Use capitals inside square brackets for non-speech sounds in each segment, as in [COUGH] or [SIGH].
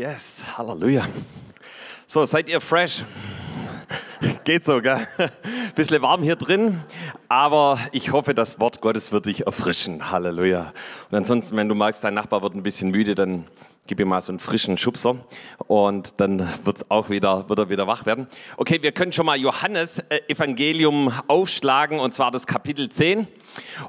Yes, Halleluja. So, seid ihr fresh? [LAUGHS] Geht so, gell? [LAUGHS] Bisschen warm hier drin, aber ich hoffe, das Wort Gottes wird dich erfrischen. Halleluja. Und ansonsten, wenn du magst, dein Nachbar wird ein bisschen müde, dann gib ihm mal so einen frischen Schubser und dann wird's auch wieder, wird er wieder wach werden. Okay, wir können schon mal Johannes äh, Evangelium aufschlagen und zwar das Kapitel 10.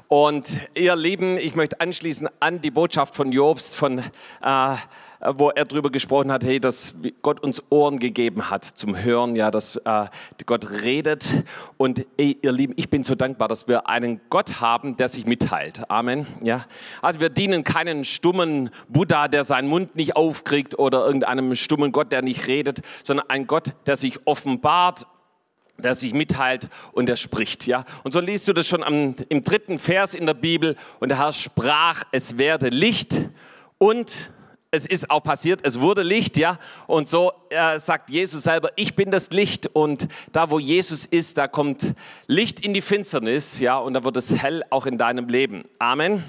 Und ihr Lieben, ich möchte anschließen an die Botschaft von Jobst von äh, wo er darüber gesprochen hat, hey, dass Gott uns Ohren gegeben hat zum Hören, ja, dass äh, Gott redet. Und ey, ihr Lieben, ich bin so dankbar, dass wir einen Gott haben, der sich mitteilt. Amen. Ja, also wir dienen keinen stummen Buddha, der seinen Mund nicht aufkriegt oder irgendeinem stummen Gott, der nicht redet, sondern ein Gott, der sich offenbart der sich mitteilt und der spricht, ja. Und so liest du das schon am, im dritten Vers in der Bibel. Und der Herr sprach, es werde Licht und es ist auch passiert, es wurde Licht, ja. Und so äh, sagt Jesus selber, ich bin das Licht. Und da, wo Jesus ist, da kommt Licht in die Finsternis, ja. Und da wird es hell auch in deinem Leben. Amen.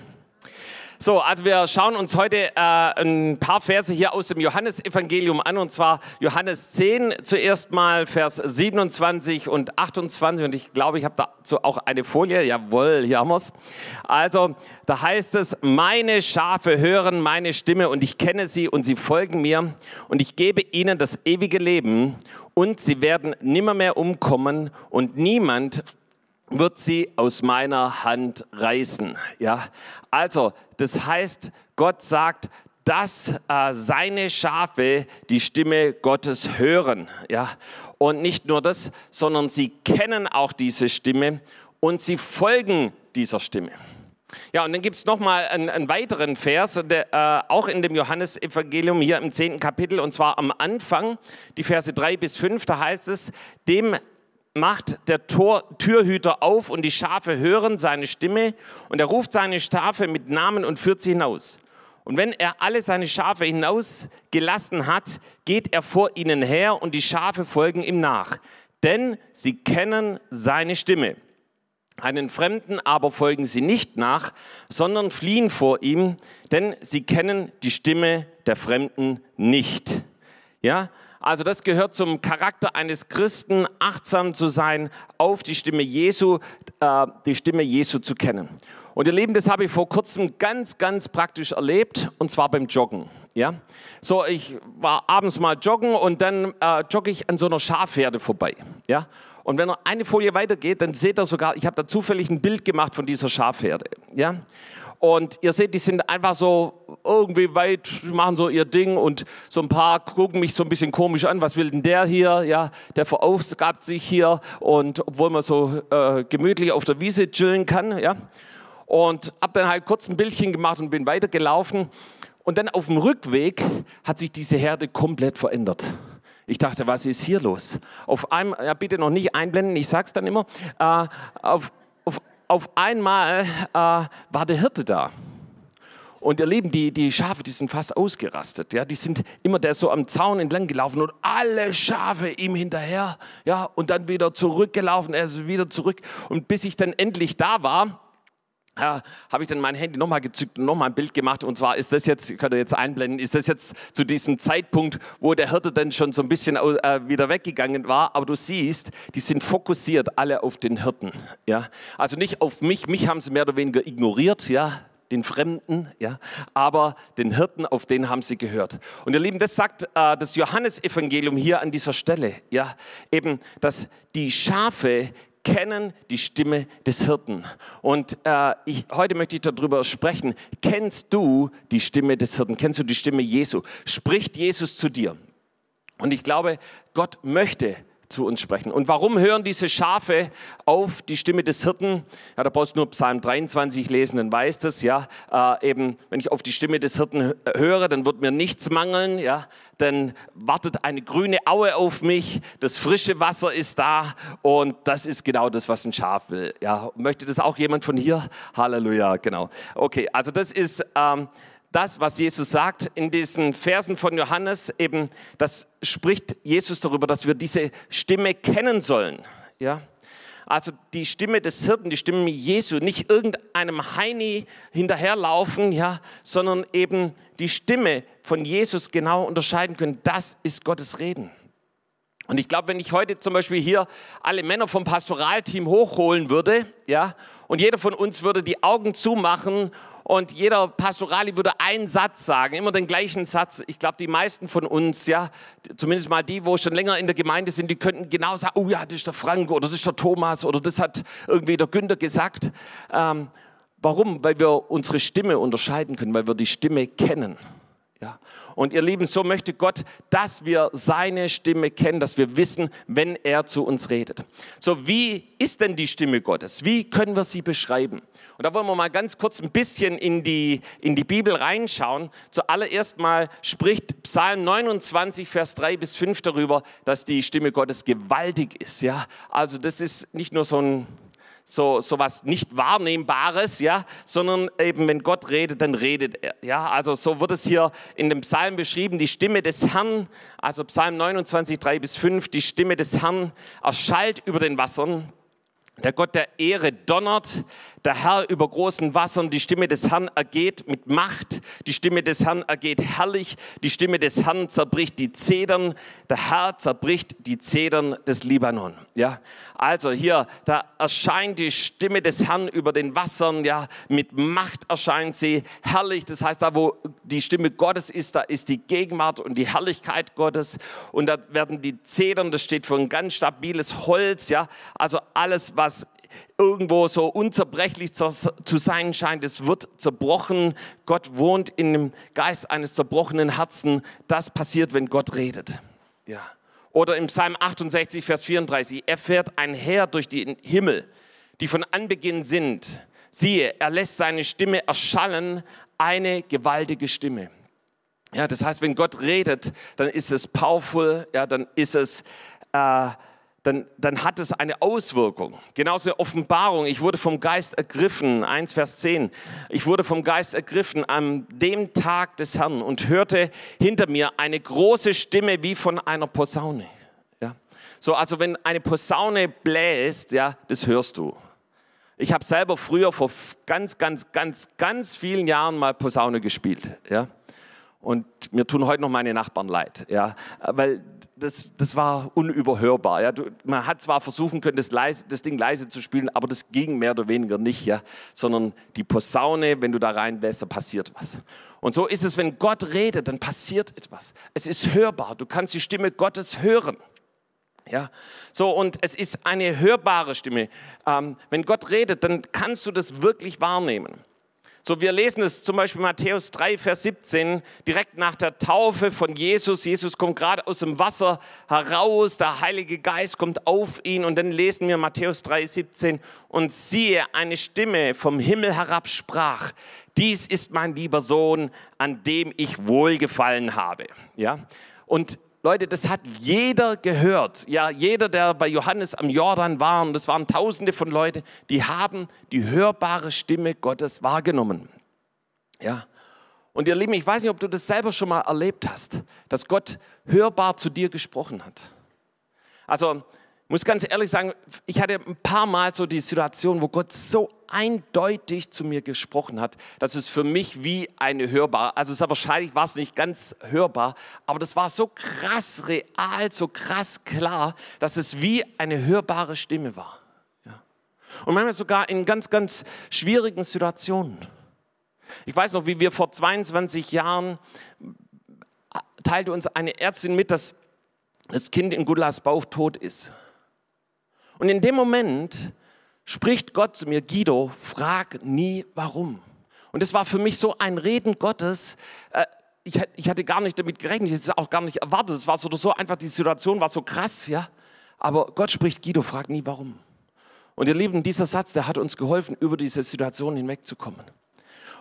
So, also wir schauen uns heute äh, ein paar Verse hier aus dem Johannesevangelium an, und zwar Johannes 10 zuerst mal, Vers 27 und 28. Und ich glaube, ich habe dazu auch eine Folie. Jawohl, hier haben wir es. Also, da heißt es, meine Schafe hören meine Stimme und ich kenne sie und sie folgen mir und ich gebe ihnen das ewige Leben und sie werden nimmermehr umkommen und niemand wird sie aus meiner Hand reißen. Ja, also das heißt, Gott sagt, dass äh, seine Schafe die Stimme Gottes hören. Ja, und nicht nur das, sondern sie kennen auch diese Stimme und sie folgen dieser Stimme. Ja, und dann gibt es nochmal einen, einen weiteren Vers, der, äh, auch in dem Johannesevangelium hier im zehnten Kapitel, und zwar am Anfang, die Verse drei bis fünf. da heißt es, dem macht der Tor, Türhüter auf und die Schafe hören seine Stimme und er ruft seine Schafe mit Namen und führt sie hinaus. Und wenn er alle seine Schafe hinausgelassen hat, geht er vor ihnen her und die Schafe folgen ihm nach, denn sie kennen seine Stimme. Einen Fremden aber folgen sie nicht nach, sondern fliehen vor ihm, denn sie kennen die Stimme der Fremden nicht. Ja, also das gehört zum Charakter eines Christen, achtsam zu sein, auf die Stimme Jesu, äh, die Stimme Jesu zu kennen. Und ihr Lieben, das habe ich vor kurzem ganz, ganz praktisch erlebt, und zwar beim Joggen. Ja, so ich war abends mal joggen und dann äh, jogge ich an so einer Schafherde vorbei. Ja, und wenn er eine Folie weitergeht, dann seht ihr sogar, ich habe da zufällig ein Bild gemacht von dieser Schafherde. Ja, und ihr seht, die sind einfach so irgendwie weit, machen so ihr Ding und so ein paar gucken mich so ein bisschen komisch an. Was will denn der hier? Ja, der verausgabt sich hier und obwohl man so äh, gemütlich auf der Wiese chillen kann, ja. Und hab dann halt kurz ein Bildchen gemacht und bin weitergelaufen. Und dann auf dem Rückweg hat sich diese Herde komplett verändert. Ich dachte, was ist hier los? Auf einmal, ja, bitte noch nicht einblenden, ich sag's dann immer. Äh, auf, auf einmal äh, war der Hirte da. Und ihr Lieben, die, die Schafe, die sind fast ausgerastet. Ja, die sind immer der so am Zaun entlang gelaufen und alle Schafe ihm hinterher. Ja, und dann wieder zurückgelaufen, er ist wieder zurück. Und bis ich dann endlich da war, ja, habe ich dann mein Handy nochmal gezückt und nochmal ein Bild gemacht. Und zwar ist das jetzt, könnt ihr jetzt einblenden, ist das jetzt zu diesem Zeitpunkt, wo der Hirte dann schon so ein bisschen äh, wieder weggegangen war. Aber du siehst, die sind fokussiert alle auf den Hirten. Ja? Also nicht auf mich, mich haben sie mehr oder weniger ignoriert, ja, den Fremden, ja, aber den Hirten, auf den haben sie gehört. Und ihr Lieben, das sagt äh, das Johannesevangelium hier an dieser Stelle, ja, eben, dass die Schafe kennen die Stimme des Hirten. Und äh, ich, heute möchte ich darüber sprechen. Kennst du die Stimme des Hirten? Kennst du die Stimme Jesu? Spricht Jesus zu dir? Und ich glaube, Gott möchte zu uns sprechen. Und warum hören diese Schafe auf die Stimme des Hirten? Ja, da brauchst du nur Psalm 23 lesen, dann weißt es, ja, äh, eben, wenn ich auf die Stimme des Hirten höre, dann wird mir nichts mangeln, ja, dann wartet eine grüne Aue auf mich, das frische Wasser ist da und das ist genau das, was ein Schaf will, ja. Möchte das auch jemand von hier? Halleluja, genau. Okay, also das ist, ähm, das, was Jesus sagt in diesen Versen von Johannes, eben, das spricht Jesus darüber, dass wir diese Stimme kennen sollen. Ja? Also die Stimme des Hirten, die Stimme Jesu, nicht irgendeinem Heini hinterherlaufen, ja, sondern eben die Stimme von Jesus genau unterscheiden können. Das ist Gottes Reden. Und ich glaube, wenn ich heute zum Beispiel hier alle Männer vom Pastoralteam hochholen würde, ja, und jeder von uns würde die Augen zumachen und jeder Pastorali würde einen Satz sagen, immer den gleichen Satz. Ich glaube, die meisten von uns, ja, zumindest mal die, wo schon länger in der Gemeinde sind, die könnten genau sagen, oh ja, das ist der Frank oder das ist der Thomas oder das hat irgendwie der Günther gesagt. Ähm, warum? Weil wir unsere Stimme unterscheiden können, weil wir die Stimme kennen. Ja. Und ihr Lieben, so möchte Gott, dass wir seine Stimme kennen, dass wir wissen, wenn er zu uns redet. So, wie ist denn die Stimme Gottes? Wie können wir sie beschreiben? Und da wollen wir mal ganz kurz ein bisschen in die, in die Bibel reinschauen. Zuallererst mal spricht Psalm 29, Vers 3 bis 5 darüber, dass die Stimme Gottes gewaltig ist. Ja, also das ist nicht nur so ein so, so was nicht Wahrnehmbares, ja, sondern eben, wenn Gott redet, dann redet er, ja. Also so wird es hier in dem Psalm beschrieben, die Stimme des Herrn, also Psalm 29, 3 bis 5, die Stimme des Herrn erschallt über den Wassern. Der Gott der Ehre donnert, der Herr über großen Wassern, die Stimme des Herrn ergeht mit Macht, die Stimme des Herrn ergeht herrlich, die Stimme des Herrn zerbricht die Zedern, der Herr zerbricht die Zedern des Libanon. Ja, also hier, da erscheint die Stimme des Herrn über den Wassern, ja, mit Macht erscheint sie herrlich. Das heißt, da wo die Stimme Gottes ist, da ist die Gegenwart und die Herrlichkeit Gottes und da werden die Zedern, das steht für ein ganz stabiles Holz, ja, also alles, was irgendwo so unzerbrechlich zu sein scheint, es wird zerbrochen. Gott wohnt in dem Geist eines zerbrochenen Herzen. Das passiert, wenn Gott redet. Ja. Oder im Psalm 68, Vers 34, er fährt einher durch den Himmel, die von Anbeginn sind. Siehe, er lässt seine Stimme erschallen, eine gewaltige Stimme. Ja, das heißt, wenn Gott redet, dann ist es powerful, ja, dann ist es äh, dann, dann hat es eine Auswirkung. Genauso Offenbarung. Ich wurde vom Geist ergriffen, 1 Vers 10. Ich wurde vom Geist ergriffen an dem Tag des Herrn und hörte hinter mir eine große Stimme wie von einer Posaune. Ja? So, also wenn eine Posaune bläst, ja, das hörst du. Ich habe selber früher vor ganz, ganz, ganz, ganz vielen Jahren mal Posaune gespielt. Ja? Und mir tun heute noch meine Nachbarn leid, ja, weil das, das war unüberhörbar. Ja. Man hat zwar versuchen können, das, leise, das Ding leise zu spielen, aber das ging mehr oder weniger nicht, ja. sondern die Posaune, wenn du da reinlässt, da passiert was. Und so ist es, wenn Gott redet, dann passiert etwas. Es ist hörbar, du kannst die Stimme Gottes hören. Ja, so und es ist eine hörbare Stimme. Ähm, wenn Gott redet, dann kannst du das wirklich wahrnehmen. So, wir lesen es zum Beispiel Matthäus 3, Vers 17, direkt nach der Taufe von Jesus. Jesus kommt gerade aus dem Wasser heraus, der Heilige Geist kommt auf ihn und dann lesen wir Matthäus 3, 17 und siehe, eine Stimme vom Himmel herab sprach, dies ist mein lieber Sohn, an dem ich wohlgefallen habe. Ja, und Leute, das hat jeder gehört. Ja, jeder, der bei Johannes am Jordan war, und das waren tausende von Leuten, die haben die hörbare Stimme Gottes wahrgenommen. Ja. Und ihr Lieben, ich weiß nicht, ob du das selber schon mal erlebt hast, dass Gott hörbar zu dir gesprochen hat. Also, ich muss ganz ehrlich sagen, ich hatte ein paar Mal so die Situation, wo Gott so eindeutig zu mir gesprochen hat, dass es für mich wie eine hörbar, also sehr wahrscheinlich war es nicht ganz hörbar, aber das war so krass real, so krass klar, dass es wie eine hörbare Stimme war. Ja. Und manchmal sogar in ganz, ganz schwierigen Situationen. Ich weiß noch, wie wir vor 22 Jahren teilte uns eine Ärztin mit, dass das Kind in Gudlas Bauch tot ist. Und in dem Moment spricht Gott zu mir, Guido, frag nie warum. Und das war für mich so ein Reden Gottes. Äh, ich, hatte gar nicht damit gerechnet, ich hätte es auch gar nicht erwartet. Es war so, so einfach, die Situation war so krass, ja. Aber Gott spricht, Guido, frag nie warum. Und ihr Lieben, dieser Satz, der hat uns geholfen, über diese Situation hinwegzukommen.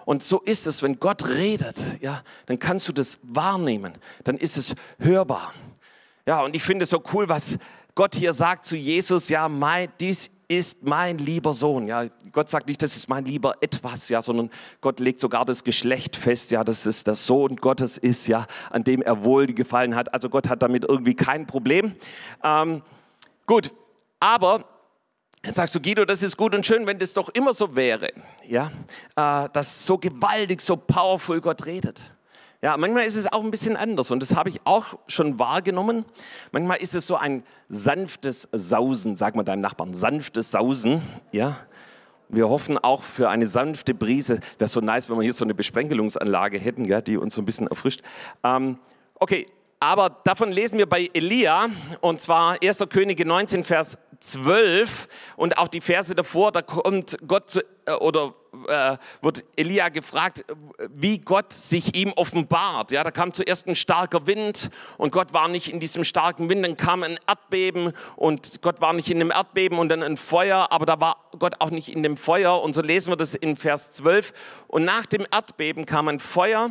Und so ist es, wenn Gott redet, ja, dann kannst du das wahrnehmen, dann ist es hörbar. Ja, und ich finde es so cool, was Gott hier sagt zu Jesus, ja, mein, dies ist mein lieber Sohn. Ja, Gott sagt nicht, das ist mein lieber etwas, ja, sondern Gott legt sogar das Geschlecht fest, ja, dass es der Sohn Gottes ist, ja, an dem er wohl gefallen hat. Also Gott hat damit irgendwie kein Problem. Ähm, gut, aber Jetzt sagst du, Guido, das ist gut und schön, wenn das doch immer so wäre, ja, äh, dass so gewaltig, so powerful Gott redet. Ja, manchmal ist es auch ein bisschen anders und das habe ich auch schon wahrgenommen. Manchmal ist es so ein sanftes Sausen, sag mal deinem Nachbarn, sanftes Sausen, ja. Wir hoffen auch für eine sanfte Brise. Wäre so nice, wenn wir hier so eine Besprenkelungsanlage hätten, ja, die uns so ein bisschen erfrischt. Ähm, okay, aber davon lesen wir bei Elia, und zwar 1. Könige 19, Vers 12 und auch die Verse davor, da kommt Gott zu, äh, oder äh, wird Elia gefragt, wie Gott sich ihm offenbart. Ja, da kam zuerst ein starker Wind und Gott war nicht in diesem starken Wind, dann kam ein Erdbeben und Gott war nicht in dem Erdbeben und dann ein Feuer, aber da war Gott auch nicht in dem Feuer und so lesen wir das in Vers 12 und nach dem Erdbeben kam ein Feuer,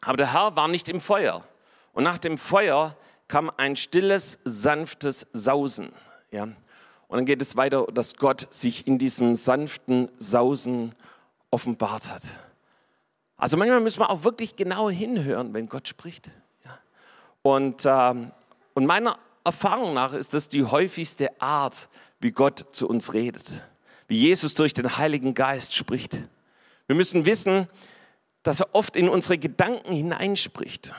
aber der Herr war nicht im Feuer. Und nach dem Feuer kam ein stilles, sanftes Sausen. Ja? Und dann geht es weiter, dass Gott sich in diesem sanften Sausen offenbart hat. Also manchmal müssen wir auch wirklich genau hinhören, wenn Gott spricht. Ja? Und, ähm, und meiner Erfahrung nach ist das die häufigste Art, wie Gott zu uns redet. Wie Jesus durch den Heiligen Geist spricht. Wir müssen wissen, dass er oft in unsere Gedanken hineinspricht.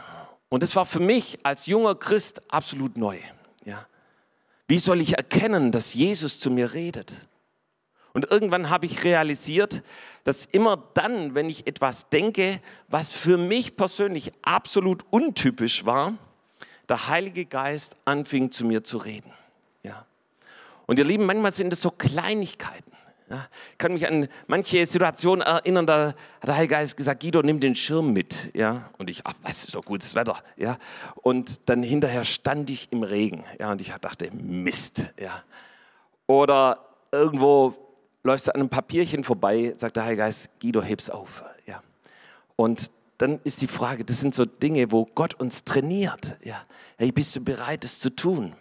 Und das war für mich als junger Christ absolut neu. Ja. Wie soll ich erkennen, dass Jesus zu mir redet? Und irgendwann habe ich realisiert, dass immer dann, wenn ich etwas denke, was für mich persönlich absolut untypisch war, der Heilige Geist anfing zu mir zu reden. Ja. Und ihr Lieben, manchmal sind es so Kleinigkeiten. Ja, ich kann mich an manche Situationen erinnern, da hat der Heilige Geist gesagt, Guido, nimm den Schirm mit. Ja, und ich, ach, was ist doch gutes Wetter. Ja, und dann hinterher stand ich im Regen. Ja, und ich dachte, Mist. Ja, oder irgendwo läufst du an einem Papierchen vorbei, sagt der Heilige Geist, Guido, heb's auf. Ja, und dann ist die Frage, das sind so Dinge, wo Gott uns trainiert. Ja, hey, bist du bereit, es zu tun?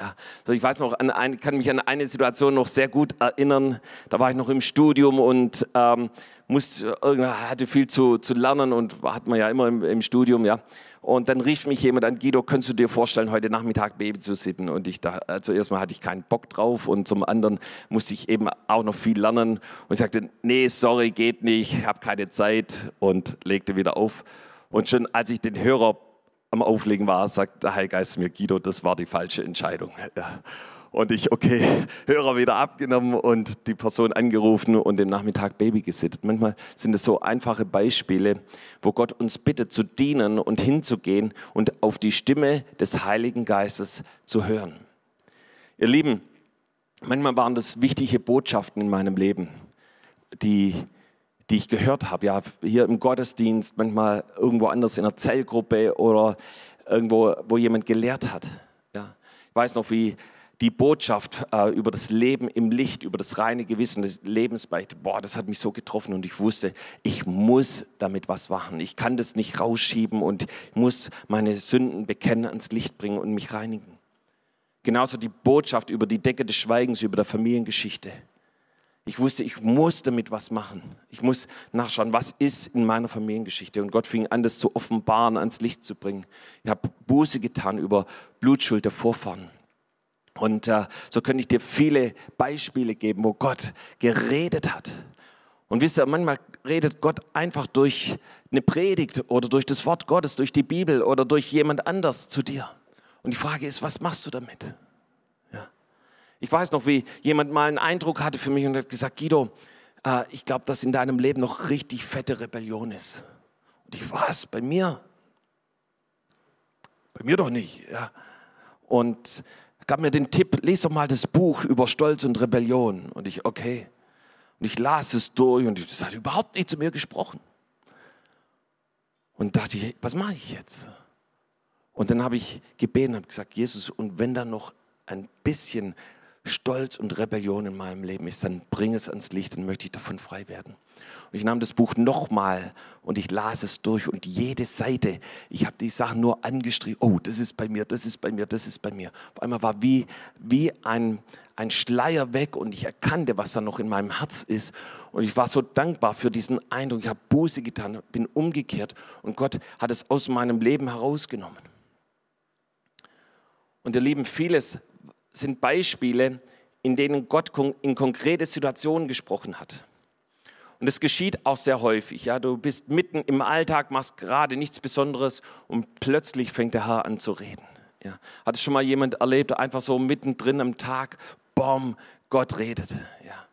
Ja, so ich weiß noch, an ein, kann mich an eine Situation noch sehr gut erinnern. Da war ich noch im Studium und ähm, musste, hatte viel zu, zu lernen und hat man ja immer im, im, Studium, ja. Und dann rief mich jemand an, Guido, könntest du dir vorstellen, heute Nachmittag Baby zu sitten? Und ich dachte, also erstmal hatte ich keinen Bock drauf und zum anderen musste ich eben auch noch viel lernen. Und ich sagte, nee, sorry, geht nicht, habe keine Zeit und legte wieder auf. Und schon als ich den Hörer am Auflegen war, sagt der Heilgeist mir, Guido, das war die falsche Entscheidung. Und ich, okay, [LAUGHS] Hörer wieder abgenommen und die Person angerufen und den Nachmittag Baby gesittet. Manchmal sind es so einfache Beispiele, wo Gott uns bittet zu dienen und hinzugehen und auf die Stimme des Heiligen Geistes zu hören. Ihr Lieben, manchmal waren das wichtige Botschaften in meinem Leben, die die ich gehört habe, ja, hier im Gottesdienst, manchmal irgendwo anders in einer Zellgruppe oder irgendwo, wo jemand gelehrt hat. Ja. Ich weiß noch, wie die Botschaft äh, über das Leben im Licht, über das reine Gewissen des Lebensbeichte, boah, das hat mich so getroffen und ich wusste, ich muss damit was machen. Ich kann das nicht rausschieben und muss meine Sünden bekennen, ans Licht bringen und mich reinigen. Genauso die Botschaft über die Decke des Schweigens, über der Familiengeschichte. Ich wusste, ich muss damit was machen. Ich muss nachschauen, was ist in meiner Familiengeschichte. Und Gott fing an, das zu offenbaren, ans Licht zu bringen. Ich habe Buße getan über Blutschuld der Vorfahren. Und äh, so könnte ich dir viele Beispiele geben, wo Gott geredet hat. Und wisst ihr, manchmal redet Gott einfach durch eine Predigt oder durch das Wort Gottes, durch die Bibel oder durch jemand anders zu dir. Und die Frage ist, was machst du damit? Ich weiß noch, wie jemand mal einen Eindruck hatte für mich und hat gesagt, Guido, äh, ich glaube, dass in deinem Leben noch richtig fette Rebellion ist. Und ich, was, bei mir? Bei mir doch nicht. Ja. Und gab mir den Tipp, lese doch mal das Buch über Stolz und Rebellion. Und ich, okay. Und ich las es durch und es hat überhaupt nicht zu mir gesprochen. Und dachte ich, was mache ich jetzt? Und dann habe ich gebeten, habe gesagt, Jesus, und wenn da noch ein bisschen Stolz und Rebellion in meinem Leben ist, dann bring es ans Licht, dann möchte ich davon frei werden. Und ich nahm das Buch nochmal und ich las es durch und jede Seite, ich habe die Sachen nur angestrichen, oh, das ist bei mir, das ist bei mir, das ist bei mir. Auf einmal war wie, wie ein, ein Schleier weg und ich erkannte, was da noch in meinem Herz ist. Und ich war so dankbar für diesen Eindruck. Ich habe Buße getan, bin umgekehrt und Gott hat es aus meinem Leben herausgenommen. Und ihr Lieben, vieles sind Beispiele in denen Gott in konkrete Situationen gesprochen hat. Und es geschieht auch sehr häufig. Ja, du bist mitten im Alltag, machst gerade nichts Besonderes und plötzlich fängt der Herr an zu reden. Ja. Hat es schon mal jemand erlebt, einfach so mittendrin am Tag, bom, Gott redet. Ja.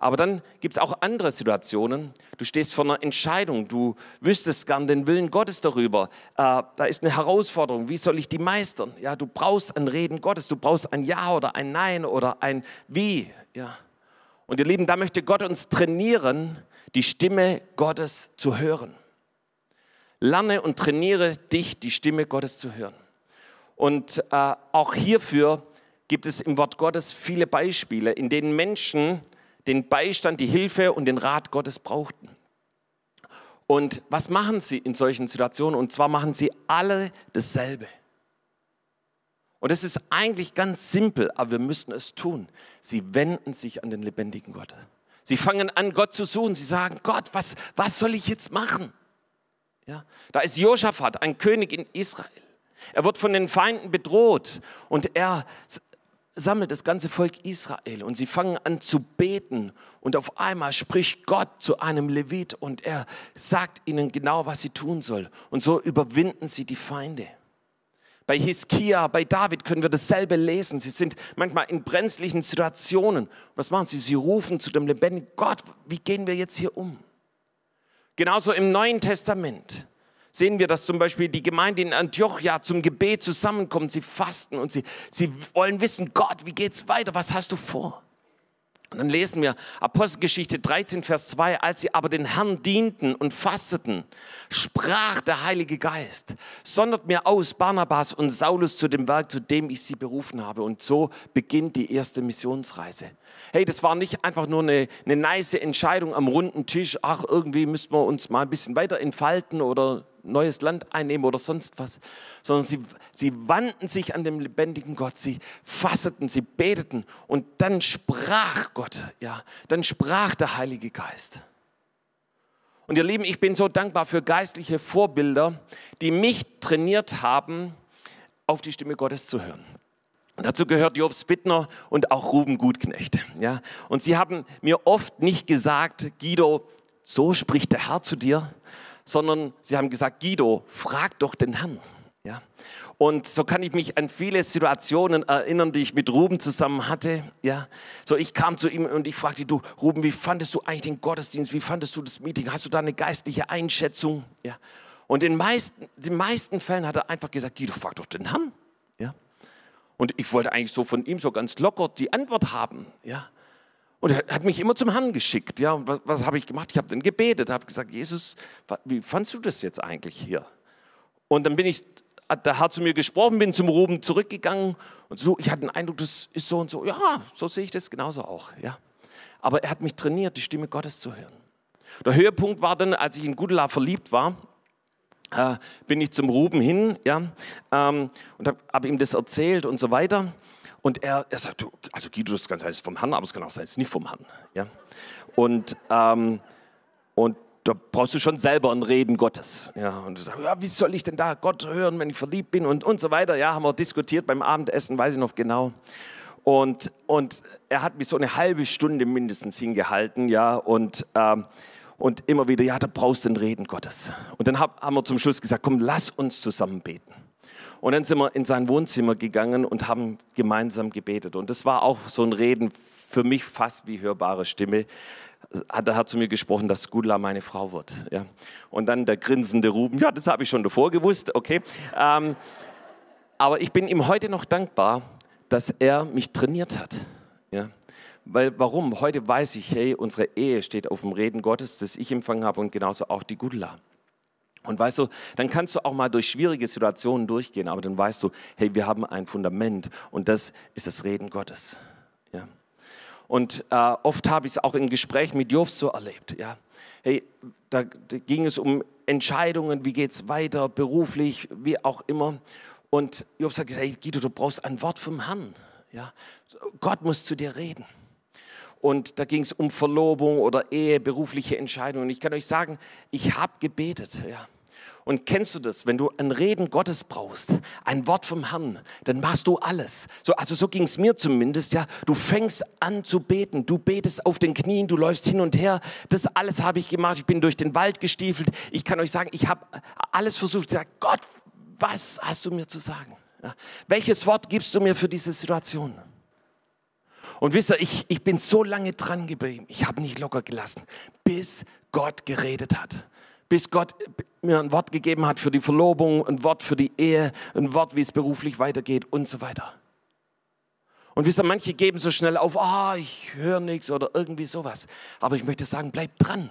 Aber dann gibt es auch andere Situationen. Du stehst vor einer Entscheidung, du wüsstest gern den Willen Gottes darüber. Äh, da ist eine Herausforderung, wie soll ich die meistern? Ja, du brauchst ein Reden Gottes, du brauchst ein Ja oder ein Nein oder ein Wie. Ja. Und ihr Lieben, da möchte Gott uns trainieren, die Stimme Gottes zu hören. Lerne und trainiere dich, die Stimme Gottes zu hören. Und äh, auch hierfür gibt es im Wort Gottes viele Beispiele, in denen Menschen den Beistand, die Hilfe und den Rat Gottes brauchten. Und was machen sie in solchen Situationen? Und zwar machen sie alle dasselbe. Und es ist eigentlich ganz simpel, aber wir müssen es tun. Sie wenden sich an den lebendigen Gott. Sie fangen an, Gott zu suchen. Sie sagen, Gott, was, was soll ich jetzt machen? Ja, da ist Josaphat, ein König in Israel. Er wird von den Feinden bedroht und er sammelt das ganze Volk Israel und sie fangen an zu beten und auf einmal spricht Gott zu einem Levit und er sagt ihnen genau, was sie tun soll. Und so überwinden sie die Feinde. Bei Hiskia, bei David können wir dasselbe lesen. Sie sind manchmal in brenzlichen Situationen. Was machen sie? Sie rufen zu dem lebendigen Gott, wie gehen wir jetzt hier um? Genauso im Neuen Testament sehen wir, dass zum Beispiel die Gemeinde in Antiochia zum Gebet zusammenkommt. Sie fasten und sie, sie wollen wissen, Gott, wie geht's weiter? Was hast du vor? Und dann lesen wir Apostelgeschichte 13, Vers 2, als sie aber den Herrn dienten und fasteten, sprach der Heilige Geist, sondert mir aus Barnabas und Saulus zu dem Werk, zu dem ich sie berufen habe. Und so beginnt die erste Missionsreise. Hey, das war nicht einfach nur eine, eine nice Entscheidung am runden Tisch, ach, irgendwie müssten wir uns mal ein bisschen weiter entfalten oder neues Land einnehmen oder sonst was, sondern sie, sie wandten sich an den lebendigen Gott, sie fasseten, sie beteten und dann sprach Gott, ja, dann sprach der Heilige Geist. Und ihr Lieben, ich bin so dankbar für geistliche Vorbilder, die mich trainiert haben, auf die Stimme Gottes zu hören. Und dazu gehört Jobs Bittner und auch Ruben Gutknecht. Ja? Und sie haben mir oft nicht gesagt, Guido, so spricht der Herr zu dir, sondern sie haben gesagt, Guido, frag doch den Herrn. Ja? Und so kann ich mich an viele Situationen erinnern, die ich mit Ruben zusammen hatte. Ja, so ich kam zu ihm und ich fragte, du Ruben, wie fandest du eigentlich den Gottesdienst? Wie fandest du das Meeting? Hast du da eine geistliche Einschätzung? Ja. Und in meisten, den meisten Fällen hat er einfach gesagt, Guido, frag doch den Herrn. Ja. Und ich wollte eigentlich so von ihm so ganz locker die Antwort haben. Ja. Und er hat mich immer zum Herrn geschickt. Ja, und was, was habe ich gemacht? Ich habe dann gebetet, habe gesagt, Jesus, wie fandst du das jetzt eigentlich hier? Und dann bin ich, hat der Herr zu mir gesprochen, bin zum Ruben zurückgegangen und so, ich hatte den Eindruck, das ist so und so. Ja, so sehe ich das genauso auch. Ja. Aber er hat mich trainiert, die Stimme Gottes zu hören. Der Höhepunkt war dann, als ich in Gudela verliebt war, äh, bin ich zum Ruben hin ja, ähm, und habe hab ihm das erzählt und so weiter. Und er, er sagt, also Guido, das kann sein, ist vom Herrn, aber es kann auch sein, es ist nicht vom Herrn. Ja? Und, ähm, und da brauchst du schon selber ein Reden Gottes. Ja, und du sagst, ja, wie soll ich denn da Gott hören, wenn ich verliebt bin und, und so weiter. Ja, haben wir diskutiert beim Abendessen, weiß ich noch genau. Und, und er hat mich so eine halbe Stunde mindestens hingehalten, ja, und, ähm, und immer wieder, ja, da brauchst du ein Reden Gottes. Und dann hab, haben wir zum Schluss gesagt, komm, lass uns zusammen beten. Und dann sind wir in sein Wohnzimmer gegangen und haben gemeinsam gebetet. Und das war auch so ein Reden für mich fast wie hörbare Stimme. Hat der Herr zu mir gesprochen, dass Gudla meine Frau wird. Ja. Und dann der grinsende Ruben, ja, das habe ich schon davor gewusst, okay. Ähm, aber ich bin ihm heute noch dankbar, dass er mich trainiert hat. Ja. Weil, warum? Heute weiß ich, hey, unsere Ehe steht auf dem Reden Gottes, das ich empfangen habe und genauso auch die Gudla. Und weißt du, dann kannst du auch mal durch schwierige Situationen durchgehen, aber dann weißt du, hey, wir haben ein Fundament und das ist das Reden Gottes. Ja. Und äh, oft habe ich es auch in Gesprächen mit Jobs so erlebt. Ja. Hey, da, da ging es um Entscheidungen, wie geht es weiter, beruflich, wie auch immer. Und Job sagt, hey Guido, du brauchst ein Wort vom Herrn. Ja. Gott muss zu dir reden. Und da ging es um Verlobung oder Ehe, berufliche Entscheidungen. Ich kann euch sagen, ich habe gebetet. Ja. Und kennst du das, wenn du ein Reden Gottes brauchst, ein Wort vom Herrn, dann machst du alles. So, also so ging es mir zumindest, ja. Du fängst an zu beten, du betest auf den Knien, du läufst hin und her. Das alles habe ich gemacht. Ich bin durch den Wald gestiefelt. Ich kann euch sagen, ich habe alles versucht. Ich sage, Gott, was hast du mir zu sagen? Ja. Welches Wort gibst du mir für diese Situation? Und wisst ihr, ich, ich bin so lange dran geblieben. Ich habe nicht locker gelassen, bis Gott geredet hat bis Gott mir ein Wort gegeben hat für die Verlobung, ein Wort für die Ehe, ein Wort, wie es beruflich weitergeht und so weiter. Und wisst ihr, manche geben so schnell auf, ah, oh, ich höre nichts oder irgendwie sowas. Aber ich möchte sagen, bleib dran.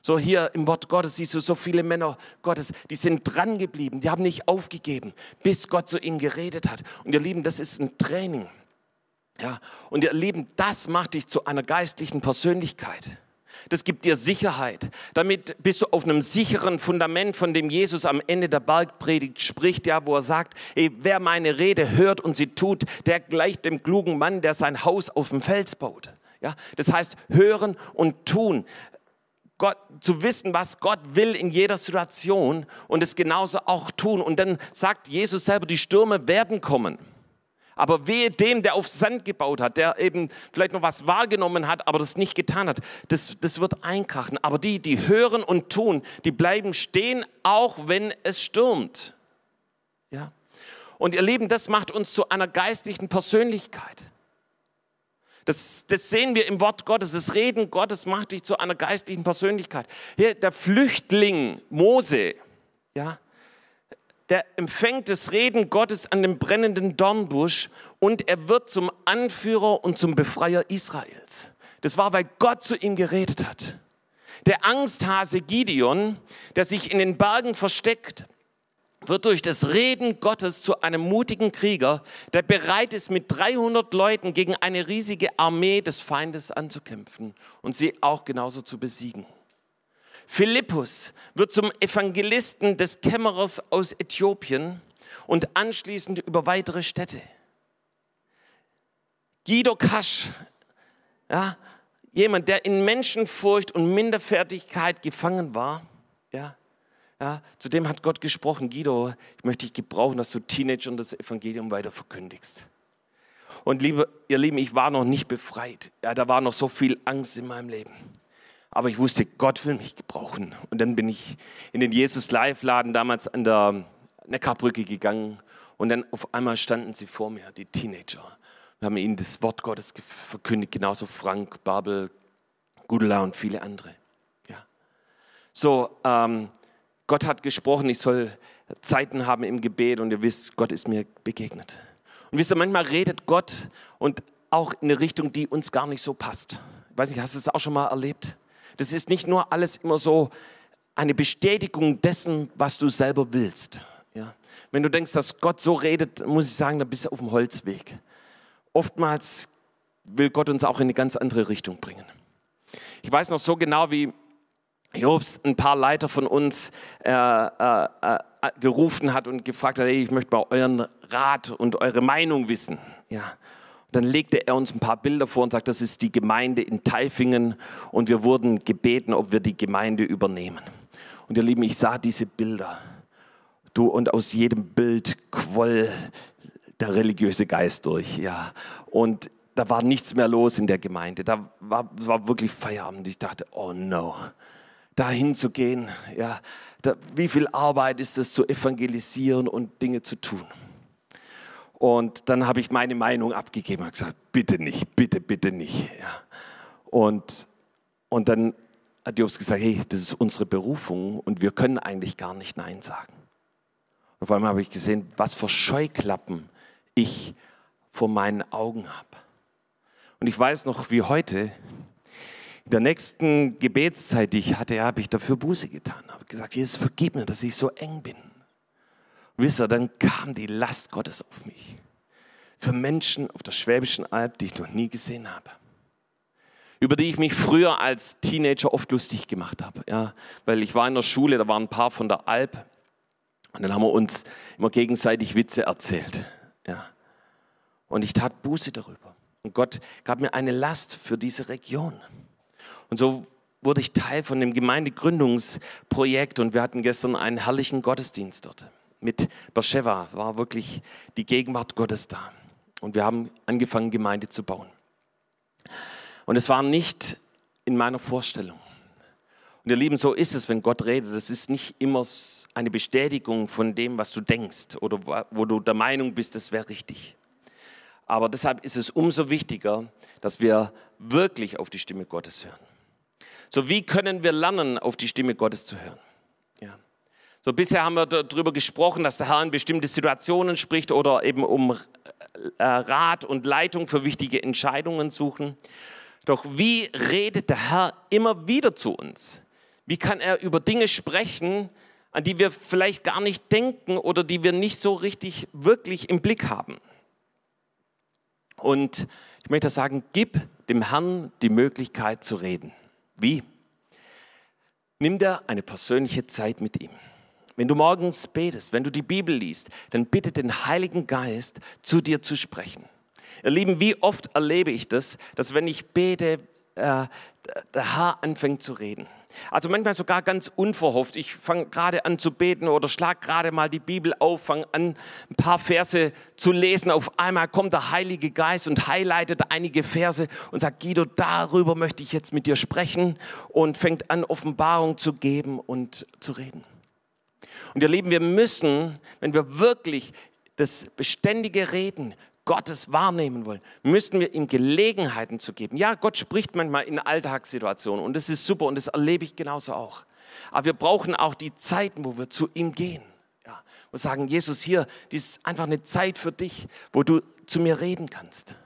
So hier im Wort Gottes siehst du so viele Männer Gottes, die sind dran geblieben, die haben nicht aufgegeben, bis Gott zu ihnen geredet hat. Und ihr Lieben, das ist ein Training. Ja. Und ihr Lieben, das macht dich zu einer geistlichen Persönlichkeit. Das gibt dir Sicherheit. Damit bist du auf einem sicheren Fundament, von dem Jesus am Ende der Bergpredigt spricht, ja, wo er sagt, ey, wer meine Rede hört und sie tut, der gleicht dem klugen Mann, der sein Haus auf dem Fels baut. Ja, das heißt, hören und tun. Gott, zu wissen, was Gott will in jeder Situation und es genauso auch tun. Und dann sagt Jesus selber, die Stürme werden kommen. Aber wehe dem, der auf Sand gebaut hat, der eben vielleicht noch was wahrgenommen hat, aber das nicht getan hat. Das, das wird einkrachen. Aber die, die hören und tun, die bleiben stehen, auch wenn es stürmt. Ja. Und ihr Lieben, das macht uns zu einer geistlichen Persönlichkeit. Das, das, sehen wir im Wort Gottes. Das Reden Gottes macht dich zu einer geistlichen Persönlichkeit. Hier, der Flüchtling Mose, ja, der empfängt das Reden Gottes an dem brennenden Dornbusch und er wird zum Anführer und zum Befreier Israels. Das war, weil Gott zu ihm geredet hat. Der Angsthase Gideon, der sich in den Bergen versteckt, wird durch das Reden Gottes zu einem mutigen Krieger, der bereit ist, mit 300 Leuten gegen eine riesige Armee des Feindes anzukämpfen und sie auch genauso zu besiegen. Philippus wird zum Evangelisten des Kämmerers aus Äthiopien und anschließend über weitere Städte. Guido Kasch, ja, jemand, der in Menschenfurcht und Minderfertigkeit gefangen war, ja, ja, zu dem hat Gott gesprochen, Guido, ich möchte dich gebrauchen, dass du Teenagern das Evangelium weiter verkündigst. Und liebe, ihr Lieben, ich war noch nicht befreit. Ja, da war noch so viel Angst in meinem Leben. Aber ich wusste, Gott will mich gebrauchen. Und dann bin ich in den Jesus Live Laden damals an der Neckarbrücke gegangen. Und dann auf einmal standen sie vor mir, die Teenager. Wir haben ihnen das Wort Gottes verkündigt, genauso Frank, Babel, Gudela und viele andere. Ja. So, ähm, Gott hat gesprochen, ich soll Zeiten haben im Gebet und ihr wisst, Gott ist mir begegnet. Und wisst ihr, manchmal redet Gott und auch in eine Richtung, die uns gar nicht so passt. Ich weiß nicht, hast du das auch schon mal erlebt? Das ist nicht nur alles immer so eine Bestätigung dessen, was du selber willst. Ja? Wenn du denkst, dass Gott so redet, muss ich sagen, dann bist du auf dem Holzweg. Oftmals will Gott uns auch in eine ganz andere Richtung bringen. Ich weiß noch so genau, wie Jobs ein paar Leiter von uns äh, äh, äh, gerufen hat und gefragt hat, hey, ich möchte mal euren Rat und eure Meinung wissen. Ja. Dann legte er uns ein paar Bilder vor und sagt, das ist die Gemeinde in Taifingen und wir wurden gebeten, ob wir die Gemeinde übernehmen. Und ihr Lieben, ich sah diese Bilder. Du, und aus jedem Bild quoll der religiöse Geist durch, ja. Und da war nichts mehr los in der Gemeinde. Da war, war wirklich Feierabend. Ich dachte, oh no, da hinzugehen, ja. Da, wie viel Arbeit ist es zu evangelisieren und Dinge zu tun? Und dann habe ich meine Meinung abgegeben und gesagt, bitte nicht, bitte, bitte nicht. Ja. Und, und dann hat Jobs gesagt, hey, das ist unsere Berufung und wir können eigentlich gar nicht Nein sagen. Und vor allem habe ich gesehen, was für Scheuklappen ich vor meinen Augen habe. Und ich weiß noch, wie heute, in der nächsten Gebetszeit, die ich hatte, habe ich dafür Buße getan. Habe gesagt, Jesus, vergib mir, dass ich so eng bin. Wisst ihr, dann kam die Last Gottes auf mich. Für Menschen auf der Schwäbischen Alb, die ich noch nie gesehen habe. Über die ich mich früher als Teenager oft lustig gemacht habe. Ja, weil ich war in der Schule, da waren ein paar von der Alb. Und dann haben wir uns immer gegenseitig Witze erzählt. Ja. Und ich tat Buße darüber. Und Gott gab mir eine Last für diese Region. Und so wurde ich Teil von dem Gemeindegründungsprojekt und wir hatten gestern einen herrlichen Gottesdienst dort. Mit Beersheba war wirklich die Gegenwart Gottes da. Und wir haben angefangen, Gemeinde zu bauen. Und es war nicht in meiner Vorstellung. Und ihr Lieben, so ist es, wenn Gott redet. Das ist nicht immer eine Bestätigung von dem, was du denkst oder wo du der Meinung bist, das wäre richtig. Aber deshalb ist es umso wichtiger, dass wir wirklich auf die Stimme Gottes hören. So, wie können wir lernen, auf die Stimme Gottes zu hören? So, bisher haben wir darüber gesprochen, dass der Herr in bestimmte Situationen spricht oder eben um äh, Rat und Leitung für wichtige Entscheidungen suchen. Doch wie redet der Herr immer wieder zu uns? Wie kann er über Dinge sprechen, an die wir vielleicht gar nicht denken oder die wir nicht so richtig wirklich im Blick haben? Und ich möchte sagen, gib dem Herrn die Möglichkeit zu reden. Wie? Nimm dir eine persönliche Zeit mit ihm. Wenn du morgens betest, wenn du die Bibel liest, dann bitte den Heiligen Geist zu dir zu sprechen. Ihr Lieben, wie oft erlebe ich das, dass wenn ich bete, äh, der Herr anfängt zu reden. Also manchmal sogar ganz unverhofft. Ich fange gerade an zu beten oder schlag gerade mal die Bibel auf, fange an, ein paar Verse zu lesen. Auf einmal kommt der Heilige Geist und highlightet einige Verse und sagt, Guido, darüber möchte ich jetzt mit dir sprechen und fängt an, Offenbarung zu geben und zu reden. Und ihr Lieben, wir müssen, wenn wir wirklich das beständige Reden Gottes wahrnehmen wollen, müssen wir ihm Gelegenheiten zu geben. Ja, Gott spricht manchmal in Alltagssituationen und das ist super und das erlebe ich genauso auch. Aber wir brauchen auch die Zeiten, wo wir zu ihm gehen. Ja, wo sagen, Jesus, hier, dies ist einfach eine Zeit für dich, wo du zu mir reden kannst.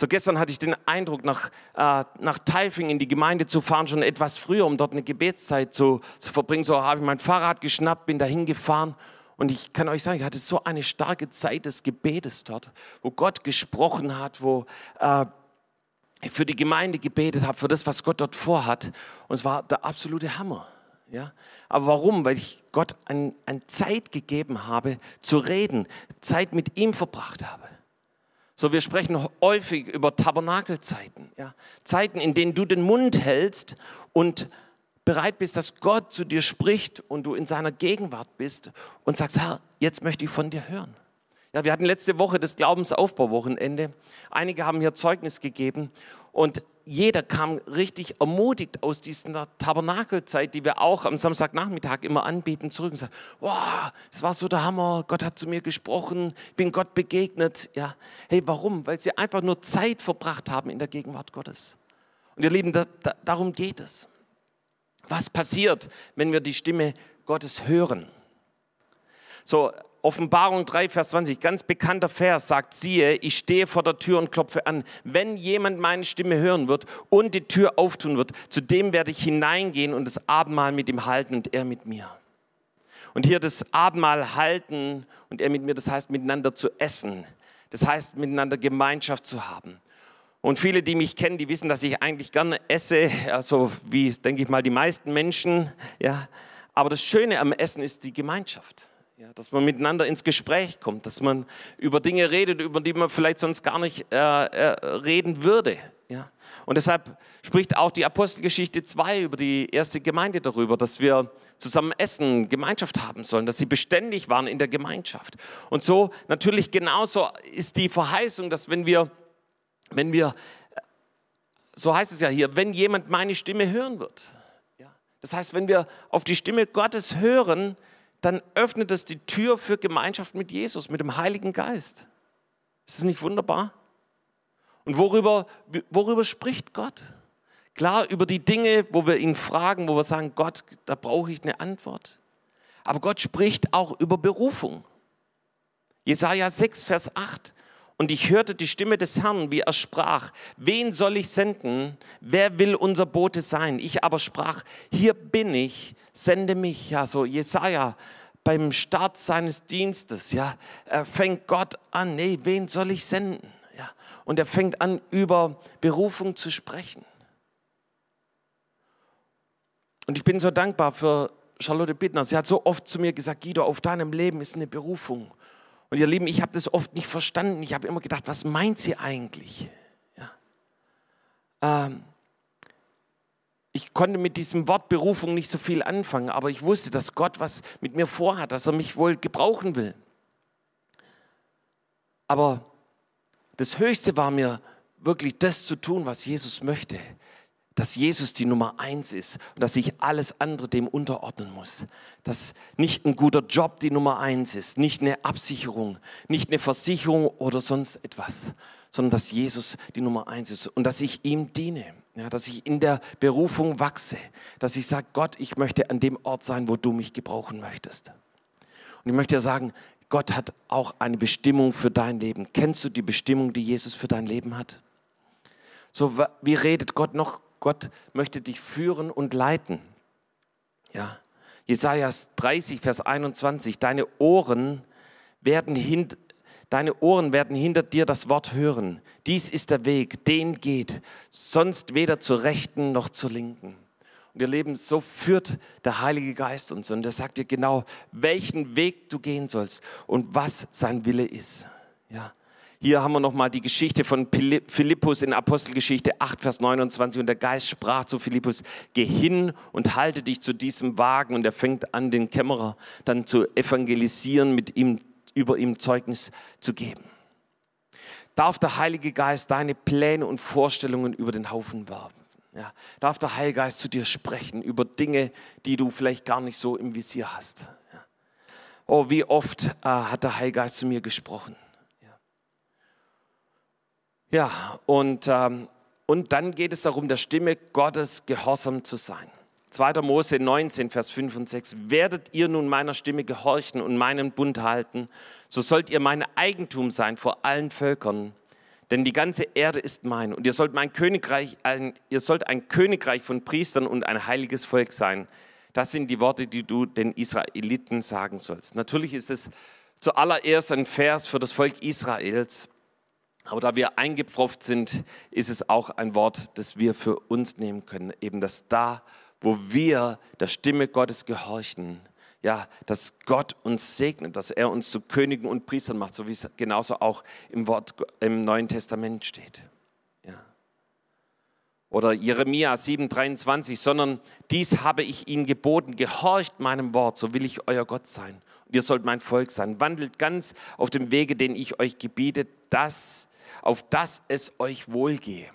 So gestern hatte ich den Eindruck, nach, äh, nach Taifing in die Gemeinde zu fahren, schon etwas früher, um dort eine Gebetszeit zu, zu verbringen. So habe ich mein Fahrrad geschnappt, bin dahin gefahren und ich kann euch sagen, ich hatte so eine starke Zeit des Gebetes dort, wo Gott gesprochen hat, wo äh, ich für die Gemeinde gebetet habe, für das, was Gott dort vorhat. Und es war der absolute Hammer. Ja? Aber warum? Weil ich Gott eine ein Zeit gegeben habe, zu reden, Zeit mit ihm verbracht habe. So, wir sprechen häufig über Tabernakelzeiten. Ja? Zeiten, in denen du den Mund hältst und bereit bist, dass Gott zu dir spricht und du in seiner Gegenwart bist und sagst, Herr, jetzt möchte ich von dir hören. Ja, wir hatten letzte Woche das Glaubensaufbauwochenende. Einige haben hier Zeugnis gegeben und jeder kam richtig ermutigt aus dieser Tabernakelzeit, die wir auch am Samstagnachmittag immer anbieten, zurück und sagen, wow, das war so der Hammer, Gott hat zu mir gesprochen, bin Gott begegnet. Ja, hey, warum? Weil sie einfach nur Zeit verbracht haben in der Gegenwart Gottes. Und ihr Lieben, da, da, darum geht es. Was passiert, wenn wir die Stimme Gottes hören? So, Offenbarung 3, Vers 20, ganz bekannter Vers sagt, siehe, ich stehe vor der Tür und klopfe an. Wenn jemand meine Stimme hören wird und die Tür auftun wird, zu dem werde ich hineingehen und das Abendmahl mit ihm halten und er mit mir. Und hier das Abendmahl halten und er mit mir, das heißt miteinander zu essen. Das heißt miteinander Gemeinschaft zu haben. Und viele, die mich kennen, die wissen, dass ich eigentlich gerne esse, also wie, denke ich mal, die meisten Menschen. Ja. Aber das Schöne am Essen ist die Gemeinschaft. Ja, dass man miteinander ins Gespräch kommt, dass man über Dinge redet, über die man vielleicht sonst gar nicht äh, äh, reden würde. Ja. Und deshalb spricht auch die Apostelgeschichte 2 über die erste Gemeinde darüber, dass wir zusammen essen, Gemeinschaft haben sollen, dass sie beständig waren in der Gemeinschaft. Und so natürlich genauso ist die Verheißung, dass wenn wir wenn wir, so heißt es ja hier, wenn jemand meine Stimme hören wird. Ja. Das heißt, wenn wir auf die Stimme Gottes hören, dann öffnet es die Tür für Gemeinschaft mit Jesus, mit dem Heiligen Geist. Ist das nicht wunderbar? Und worüber, worüber spricht Gott? Klar, über die Dinge, wo wir ihn fragen, wo wir sagen, Gott, da brauche ich eine Antwort. Aber Gott spricht auch über Berufung. Jesaja 6, Vers 8. Und ich hörte die Stimme des Herrn, wie er sprach, wen soll ich senden? Wer will unser Bote sein? Ich aber sprach, hier bin ich, sende mich. Ja, so Jesaja beim Start seines Dienstes, ja, er fängt Gott an, nee, wen soll ich senden? Ja, und er fängt an, über Berufung zu sprechen. Und ich bin so dankbar für Charlotte Bittner. Sie hat so oft zu mir gesagt, Guido, auf deinem Leben ist eine Berufung. Und ihr Lieben, ich habe das oft nicht verstanden. Ich habe immer gedacht, was meint sie eigentlich? Ja. Ähm, ich konnte mit diesem Wort Berufung nicht so viel anfangen, aber ich wusste, dass Gott was mit mir vorhat, dass er mich wohl gebrauchen will. Aber das Höchste war mir wirklich das zu tun, was Jesus möchte. Dass Jesus die Nummer eins ist und dass ich alles andere dem unterordnen muss. Dass nicht ein guter Job die Nummer eins ist, nicht eine Absicherung, nicht eine Versicherung oder sonst etwas, sondern dass Jesus die Nummer eins ist und dass ich ihm diene. Ja, dass ich in der Berufung wachse, dass ich sage, Gott, ich möchte an dem Ort sein, wo du mich gebrauchen möchtest. Und ich möchte dir sagen, Gott hat auch eine Bestimmung für dein Leben. Kennst du die Bestimmung, die Jesus für dein Leben hat? So, wie redet Gott noch? Gott möchte dich führen und leiten. Ja. Jesaja 30, Vers 21. Deine Ohren werden hin, deine Ohren werden hinter dir das Wort hören. Dies ist der Weg, den geht, sonst weder zur rechten noch zur linken. Und ihr Leben, so führt der Heilige Geist uns und er sagt dir genau, welchen Weg du gehen sollst und was sein Wille ist. Ja. Hier haben wir nochmal die Geschichte von Philippus in Apostelgeschichte 8, Vers 29. Und der Geist sprach zu Philippus, geh hin und halte dich zu diesem Wagen. Und er fängt an, den Kämmerer dann zu evangelisieren, mit ihm, über ihm Zeugnis zu geben. Darf der Heilige Geist deine Pläne und Vorstellungen über den Haufen werfen? Ja, darf der Heilige Geist zu dir sprechen über Dinge, die du vielleicht gar nicht so im Visier hast? Ja. Oh, wie oft äh, hat der Heilige Geist zu mir gesprochen? Ja, und, ähm, und dann geht es darum, der Stimme Gottes gehorsam zu sein. 2. Mose 19, Vers 5 und 6. Werdet ihr nun meiner Stimme gehorchen und meinen Bund halten, so sollt ihr mein Eigentum sein vor allen Völkern. Denn die ganze Erde ist mein und ihr sollt mein Königreich, ein, ihr sollt ein Königreich von Priestern und ein heiliges Volk sein. Das sind die Worte, die du den Israeliten sagen sollst. Natürlich ist es zuallererst ein Vers für das Volk Israels. Aber da wir eingepfropft sind, ist es auch ein Wort, das wir für uns nehmen können. Eben, dass da, wo wir der Stimme Gottes gehorchen, ja, dass Gott uns segnet, dass er uns zu Königen und Priestern macht, so wie es genauso auch im Wort im Neuen Testament steht. Ja. Oder Jeremia 7,23, sondern dies habe ich ihnen geboten, gehorcht meinem Wort, so will ich euer Gott sein. Und ihr sollt mein Volk sein. Wandelt ganz auf dem Wege, den ich euch gebiete, dass auf dass es euch wohlgehe.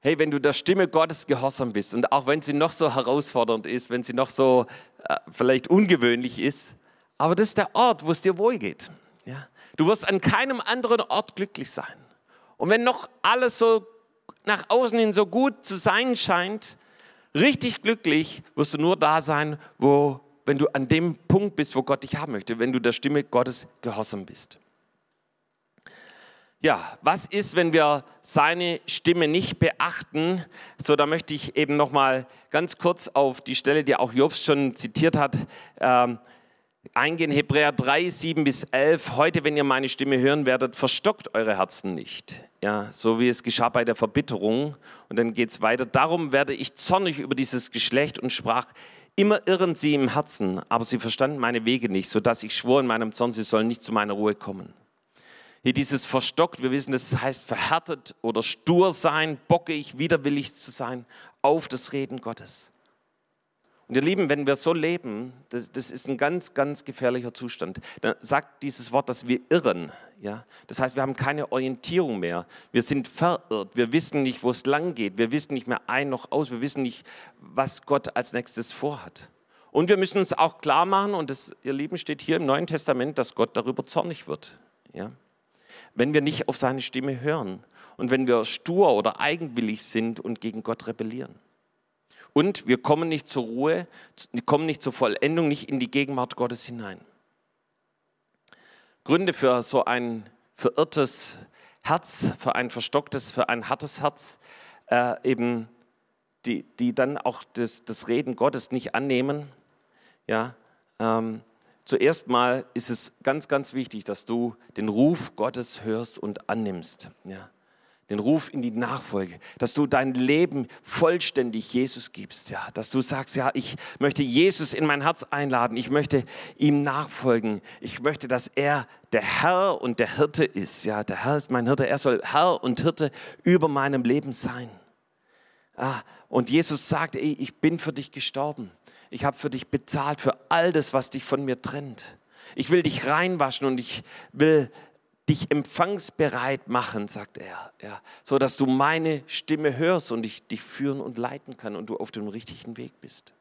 Hey, wenn du der Stimme Gottes gehorsam bist und auch wenn sie noch so herausfordernd ist, wenn sie noch so äh, vielleicht ungewöhnlich ist, aber das ist der Ort, wo es dir wohlgeht. Ja? Du wirst an keinem anderen Ort glücklich sein. Und wenn noch alles so nach außen hin so gut zu sein scheint, richtig glücklich wirst du nur da sein, wo, wenn du an dem Punkt bist, wo Gott dich haben möchte, wenn du der Stimme Gottes gehorsam bist. Ja, was ist, wenn wir seine Stimme nicht beachten? So, da möchte ich eben noch mal ganz kurz auf die Stelle, die auch Jobs schon zitiert hat, ähm, eingehen. Hebräer 3, 7 bis 11. Heute, wenn ihr meine Stimme hören werdet, verstockt eure Herzen nicht. Ja, so wie es geschah bei der Verbitterung. Und dann geht es weiter. Darum werde ich zornig über dieses Geschlecht und sprach, immer irren sie im Herzen, aber sie verstanden meine Wege nicht, sodass ich schwor in meinem Zorn, sie sollen nicht zu meiner Ruhe kommen. Hier dieses verstockt, wir wissen, das heißt verhärtet oder stur sein, bockig, widerwillig zu sein auf das Reden Gottes. Und ihr Lieben, wenn wir so leben, das, das, ist ein ganz, ganz gefährlicher Zustand. Dann sagt dieses Wort, dass wir irren. Ja? Das heißt, wir haben keine Orientierung mehr. Wir sind verirrt. Wir wissen nicht, wo es lang geht. Wir wissen nicht mehr ein noch aus. Wir wissen nicht, was Gott als nächstes vorhat. Und wir müssen uns auch klar machen, und das, ihr Lieben, steht hier im Neuen Testament, dass Gott darüber zornig wird. Ja? Wenn wir nicht auf seine Stimme hören und wenn wir stur oder eigenwillig sind und gegen Gott rebellieren. Und wir kommen nicht zur Ruhe, kommen nicht zur Vollendung, nicht in die Gegenwart Gottes hinein. Gründe für so ein verirrtes Herz, für ein verstocktes, für ein hartes Herz, äh, eben die, die dann auch das, das Reden Gottes nicht annehmen. Ja, ähm, Zuerst mal ist es ganz, ganz wichtig, dass du den Ruf Gottes hörst und annimmst. Ja. Den Ruf in die Nachfolge, dass du dein Leben vollständig Jesus gibst, ja, dass du sagst, ja, ich möchte Jesus in mein Herz einladen, ich möchte ihm nachfolgen, ich möchte, dass er der Herr und der Hirte ist, ja, der Herr ist mein Hirte, er soll Herr und Hirte über meinem Leben sein. Ah, und Jesus sagt, ey, ich bin für dich gestorben. Ich habe für dich bezahlt, für all das, was dich von mir trennt. Ich will dich reinwaschen und ich will dich empfangsbereit machen, sagt er, ja, so dass du meine Stimme hörst und ich dich führen und leiten kann und du auf dem richtigen Weg bist.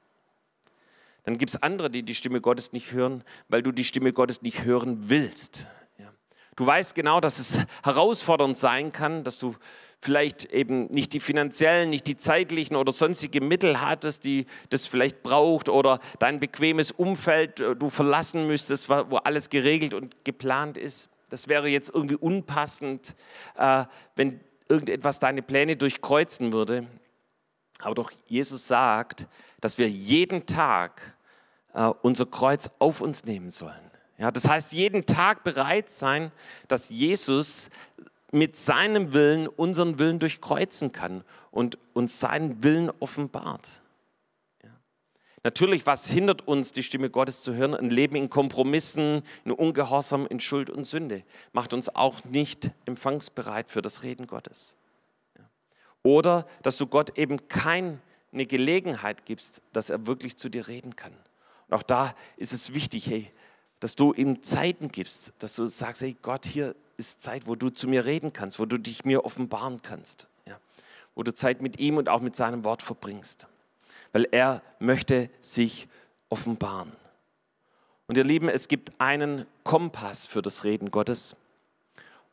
Dann gibt es andere, die die Stimme Gottes nicht hören, weil du die Stimme Gottes nicht hören willst. Ja. Du weißt genau, dass es herausfordernd sein kann, dass du vielleicht eben nicht die finanziellen, nicht die zeitlichen oder sonstige Mittel hattest, die das vielleicht braucht oder dein bequemes Umfeld äh, du verlassen müsstest, wo alles geregelt und geplant ist. Das wäre jetzt irgendwie unpassend, äh, wenn irgendetwas deine Pläne durchkreuzen würde. Aber doch Jesus sagt, dass wir jeden Tag äh, unser Kreuz auf uns nehmen sollen. Ja, das heißt, jeden Tag bereit sein, dass Jesus mit seinem Willen unseren Willen durchkreuzen kann und uns seinen Willen offenbart. Ja. Natürlich, was hindert uns, die Stimme Gottes zu hören? Ein Leben in Kompromissen, in Ungehorsam, in Schuld und Sünde. Macht uns auch nicht empfangsbereit für das Reden Gottes. Ja. Oder, dass du Gott eben keine Gelegenheit gibst, dass er wirklich zu dir reden kann. Und auch da ist es wichtig, hey, dass du ihm Zeiten gibst, dass du sagst, hey Gott, hier ist Zeit, wo du zu mir reden kannst, wo du dich mir offenbaren kannst, ja? wo du Zeit mit ihm und auch mit seinem Wort verbringst, weil er möchte sich offenbaren. Und ihr Lieben, es gibt einen Kompass für das Reden Gottes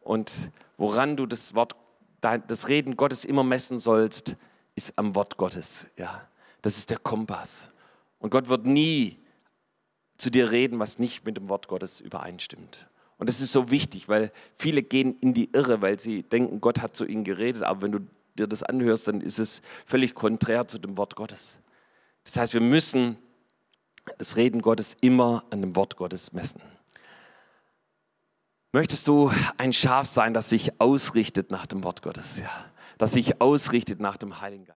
und woran du das Wort, das Reden Gottes immer messen sollst, ist am Wort Gottes. Ja, das ist der Kompass. Und Gott wird nie zu dir reden, was nicht mit dem Wort Gottes übereinstimmt. Und das ist so wichtig, weil viele gehen in die Irre, weil sie denken, Gott hat zu ihnen geredet. Aber wenn du dir das anhörst, dann ist es völlig konträr zu dem Wort Gottes. Das heißt, wir müssen das Reden Gottes immer an dem Wort Gottes messen. Möchtest du ein Schaf sein, das sich ausrichtet nach dem Wort Gottes? Ja, das sich ausrichtet nach dem Heiligen Geist?